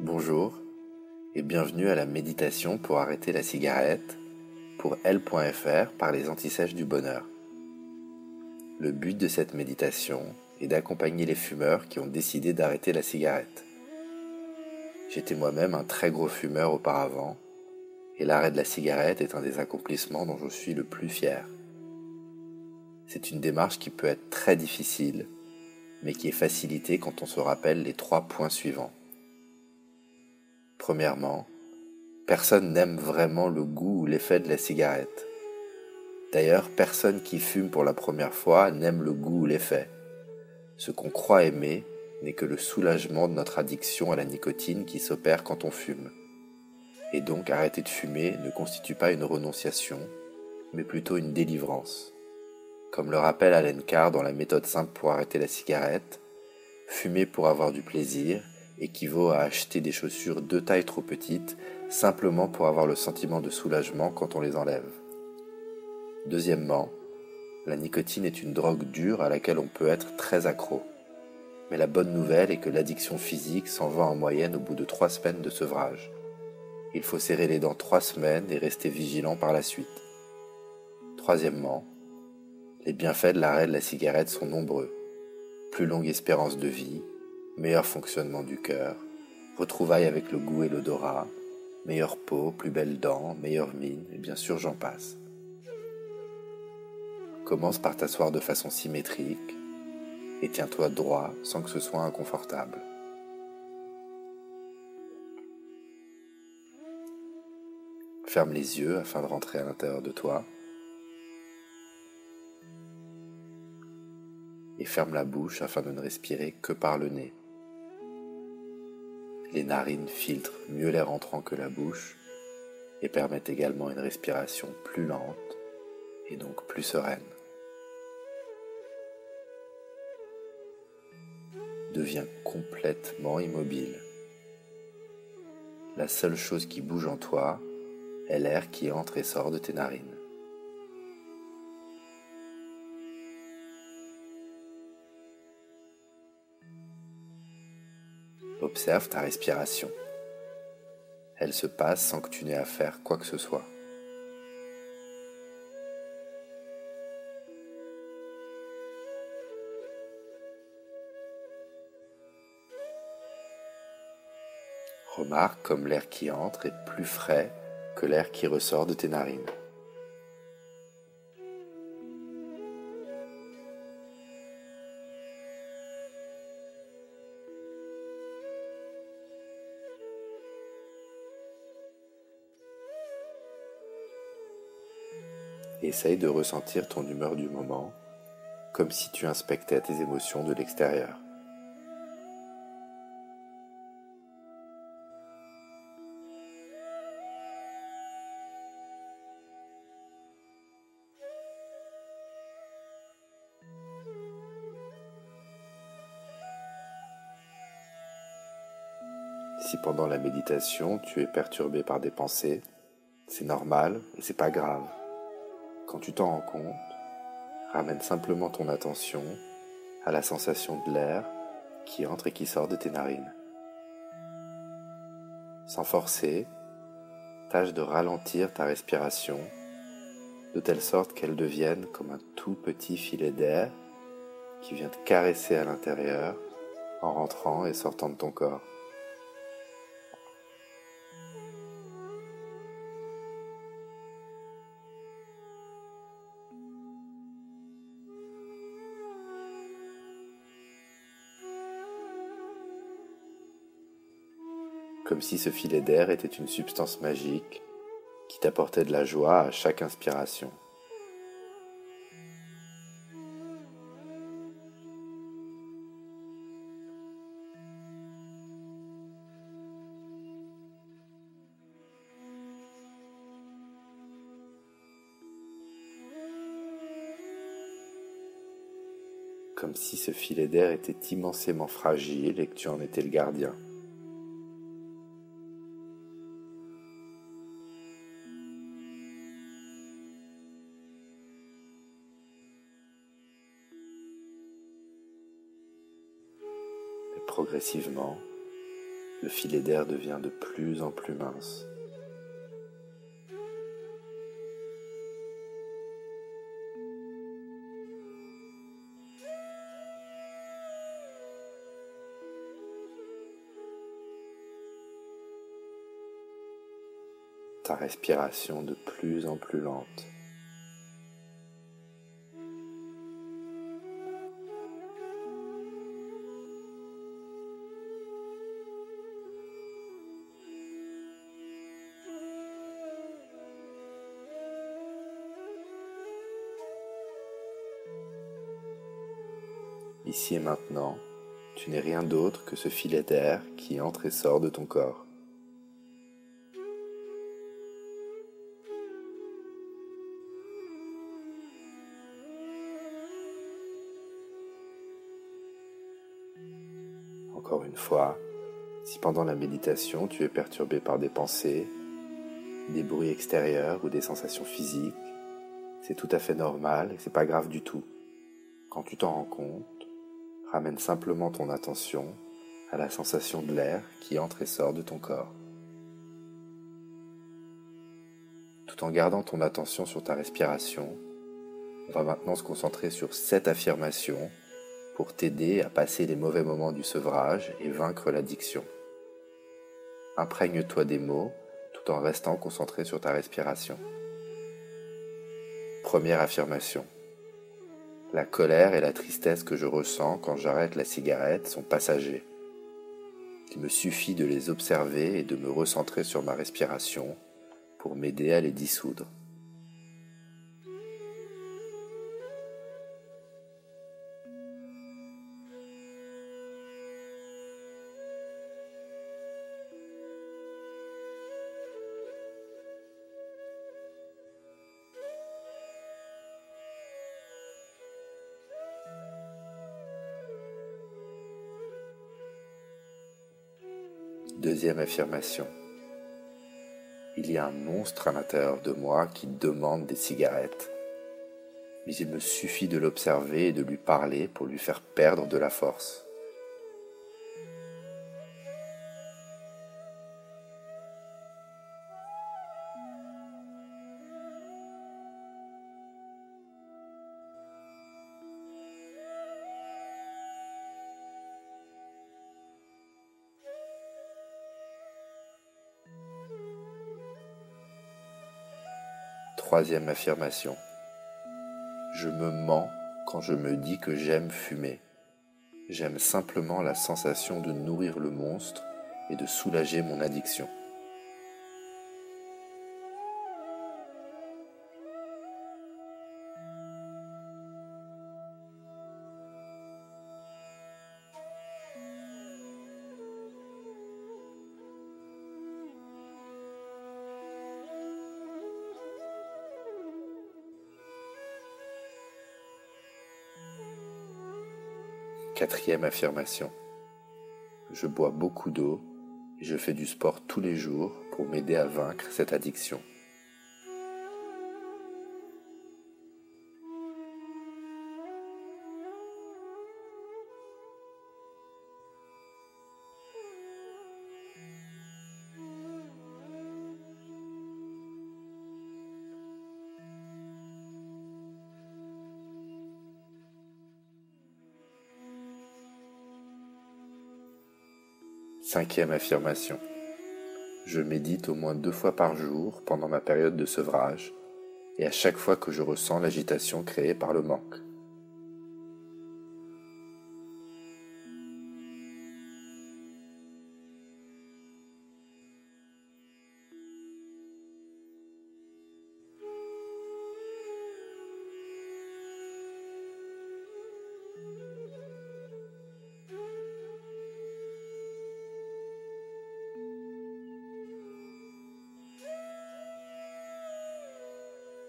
Bonjour et bienvenue à la méditation pour arrêter la cigarette pour L.fr par les antisèches du bonheur. Le but de cette méditation est d'accompagner les fumeurs qui ont décidé d'arrêter la cigarette. J'étais moi-même un très gros fumeur auparavant, et l'arrêt de la cigarette est un des accomplissements dont je suis le plus fier. C'est une démarche qui peut être très difficile, mais qui est facilitée quand on se rappelle les trois points suivants. Premièrement, Personne n'aime vraiment le goût ou l'effet de la cigarette. D'ailleurs, personne qui fume pour la première fois n'aime le goût ou l'effet. Ce qu'on croit aimer n'est que le soulagement de notre addiction à la nicotine qui s'opère quand on fume. Et donc arrêter de fumer ne constitue pas une renonciation, mais plutôt une délivrance. Comme le rappelle Alan Carr dans la méthode simple pour arrêter la cigarette, fumer pour avoir du plaisir équivaut à acheter des chaussures deux tailles trop petites simplement pour avoir le sentiment de soulagement quand on les enlève. Deuxièmement, la nicotine est une drogue dure à laquelle on peut être très accro. Mais la bonne nouvelle est que l'addiction physique s'en va en moyenne au bout de trois semaines de sevrage. Il faut serrer les dents trois semaines et rester vigilant par la suite. Troisièmement, les bienfaits de l'arrêt de la cigarette sont nombreux. Plus longue espérance de vie, meilleur fonctionnement du cœur, retrouvailles avec le goût et l'odorat, meilleure peau, plus belles dents, meilleure mine, et bien sûr j'en passe. Commence par t'asseoir de façon symétrique et tiens-toi droit sans que ce soit inconfortable. Ferme les yeux afin de rentrer à l'intérieur de toi. Et ferme la bouche afin de ne respirer que par le nez. Les narines filtrent mieux l'air entrant que la bouche et permettent également une respiration plus lente et donc plus sereine. Deviens complètement immobile. La seule chose qui bouge en toi est l'air qui entre et sort de tes narines. Observe ta respiration. Elle se passe sans que tu n'aies à faire quoi que ce soit. Remarque comme l'air qui entre est plus frais que l'air qui ressort de tes narines. Essaye de ressentir ton humeur du moment, comme si tu inspectais tes émotions de l'extérieur. Si pendant la méditation tu es perturbé par des pensées, c'est normal et c'est pas grave. Quand tu t'en rends compte, ramène simplement ton attention à la sensation de l'air qui entre et qui sort de tes narines. Sans forcer, tâche de ralentir ta respiration de telle sorte qu'elle devienne comme un tout petit filet d'air qui vient te caresser à l'intérieur en rentrant et sortant de ton corps. Comme si ce filet d'air était une substance magique qui t'apportait de la joie à chaque inspiration. Comme si ce filet d'air était immensément fragile et que tu en étais le gardien. Progressivement, le filet d'air devient de plus en plus mince. Ta respiration de plus en plus lente. Ici et maintenant, tu n'es rien d'autre que ce filet d'air qui entre et sort de ton corps. Encore une fois, si pendant la méditation tu es perturbé par des pensées, des bruits extérieurs ou des sensations physiques, c'est tout à fait normal et c'est pas grave du tout. Quand tu t'en rends compte, ramène simplement ton attention à la sensation de l'air qui entre et sort de ton corps. Tout en gardant ton attention sur ta respiration, on va maintenant se concentrer sur cette affirmation pour t'aider à passer les mauvais moments du sevrage et vaincre l'addiction. Imprègne-toi des mots tout en restant concentré sur ta respiration. Première affirmation. La colère et la tristesse que je ressens quand j'arrête la cigarette sont passagers. Il me suffit de les observer et de me recentrer sur ma respiration pour m'aider à les dissoudre. Deuxième affirmation. Il y a un monstre à l'intérieur de moi qui demande des cigarettes. Mais il me suffit de l'observer et de lui parler pour lui faire perdre de la force. Troisième affirmation. Je me mens quand je me dis que j'aime fumer. J'aime simplement la sensation de nourrir le monstre et de soulager mon addiction. Quatrième affirmation. Je bois beaucoup d'eau et je fais du sport tous les jours pour m'aider à vaincre cette addiction. Cinquième affirmation. Je médite au moins deux fois par jour pendant ma période de sevrage et à chaque fois que je ressens l'agitation créée par le manque.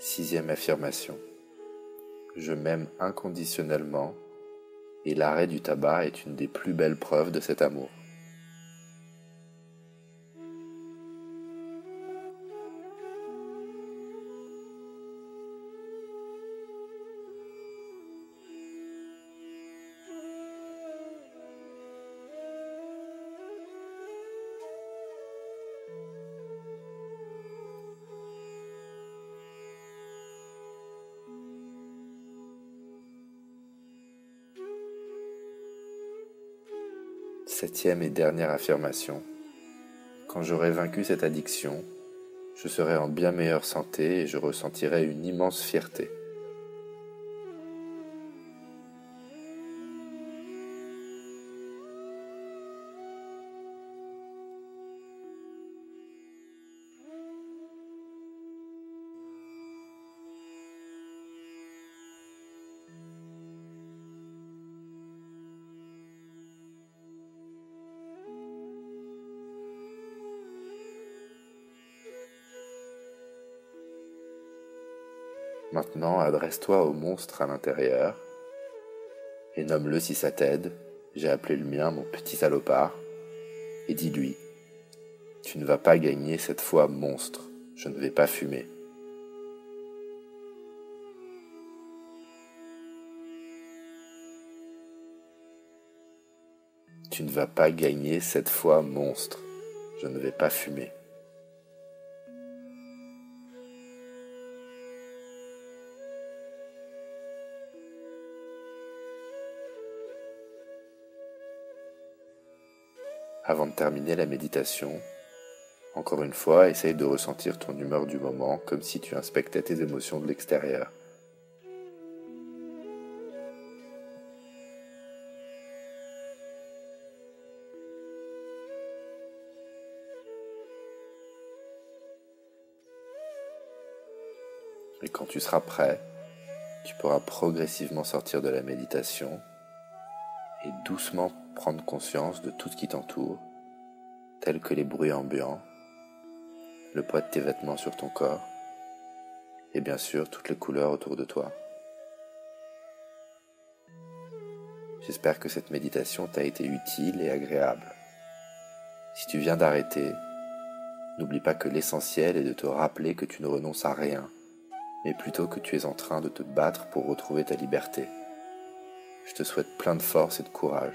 Sixième affirmation. Je m'aime inconditionnellement et l'arrêt du tabac est une des plus belles preuves de cet amour. Septième et dernière affirmation. Quand j'aurai vaincu cette addiction, je serai en bien meilleure santé et je ressentirai une immense fierté. Maintenant, adresse-toi au monstre à l'intérieur et nomme-le si ça t'aide. J'ai appelé le mien mon petit salopard. Et dis-lui, tu ne vas pas gagner cette fois monstre, je ne vais pas fumer. Tu ne vas pas gagner cette fois monstre, je ne vais pas fumer. Avant de terminer la méditation, encore une fois, essaye de ressentir ton humeur du moment comme si tu inspectais tes émotions de l'extérieur. Et quand tu seras prêt, tu pourras progressivement sortir de la méditation et doucement prendre conscience de tout ce qui t'entoure, tels que les bruits ambiants, le poids de tes vêtements sur ton corps, et bien sûr toutes les couleurs autour de toi. J'espère que cette méditation t'a été utile et agréable. Si tu viens d'arrêter, n'oublie pas que l'essentiel est de te rappeler que tu ne renonces à rien, mais plutôt que tu es en train de te battre pour retrouver ta liberté. Je te souhaite plein de force et de courage.